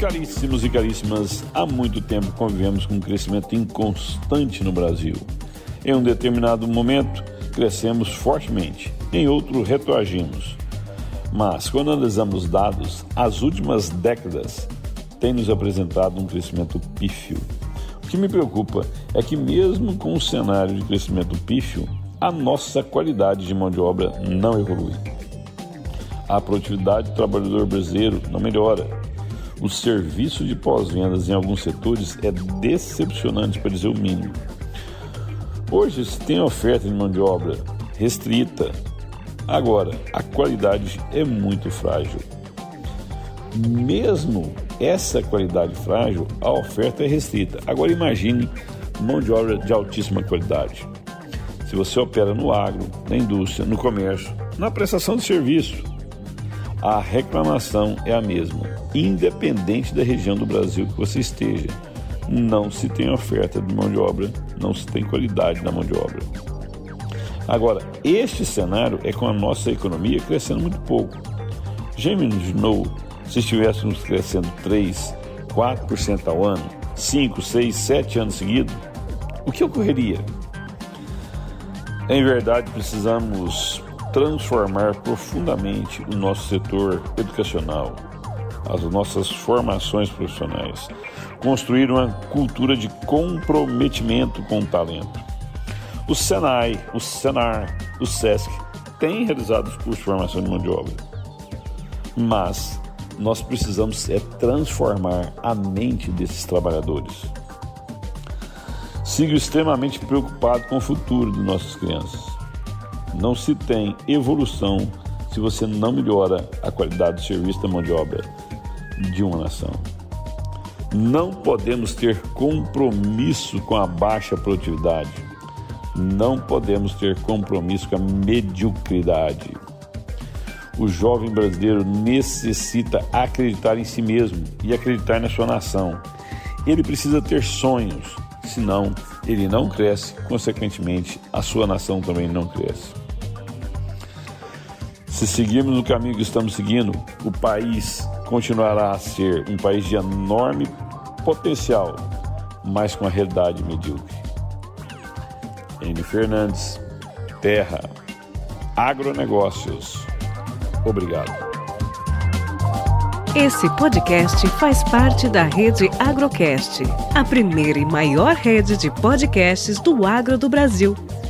Caríssimos e caríssimas, há muito tempo convivemos com um crescimento inconstante no Brasil. Em um determinado momento, crescemos fortemente, em outro, retroagimos. Mas, quando analisamos dados, as últimas décadas têm nos apresentado um crescimento pífio. O que me preocupa é que, mesmo com um cenário de crescimento pífio, a nossa qualidade de mão de obra não evolui. A produtividade do trabalhador brasileiro não melhora o serviço de pós-vendas em alguns setores é decepcionante, para dizer o mínimo. Hoje se tem oferta de mão de obra restrita. Agora, a qualidade é muito frágil. Mesmo essa qualidade frágil, a oferta é restrita. Agora imagine mão de obra de altíssima qualidade. Se você opera no agro, na indústria, no comércio, na prestação de serviço, a reclamação é a mesma, independente da região do Brasil que você esteja. Não se tem oferta de mão de obra, não se tem qualidade da mão de obra. Agora, este cenário é com a nossa economia crescendo muito pouco. Já imaginou se estivéssemos crescendo 3, 4% ao ano, 5, 6, 7 anos seguidos? O que ocorreria? Em verdade, precisamos transformar profundamente o nosso setor educacional, as nossas formações profissionais, construir uma cultura de comprometimento com o talento. O Senai, o Senar, o SESC têm realizado os cursos de formação de mão de obra, mas nós precisamos é transformar a mente desses trabalhadores. Sigo extremamente preocupado com o futuro de nossas crianças. Não se tem evolução se você não melhora a qualidade do serviço da mão de obra de uma nação. Não podemos ter compromisso com a baixa produtividade. Não podemos ter compromisso com a mediocridade. O jovem brasileiro necessita acreditar em si mesmo e acreditar na sua nação. Ele precisa ter sonhos, senão ele não cresce, consequentemente, a sua nação também não cresce. Se seguirmos o caminho que estamos seguindo, o país continuará a ser um país de enorme potencial, mas com a realidade medíocre. N. Fernandes, Terra, Agronegócios. Obrigado. Esse podcast faz parte da rede Agrocast, a primeira e maior rede de podcasts do agro do Brasil.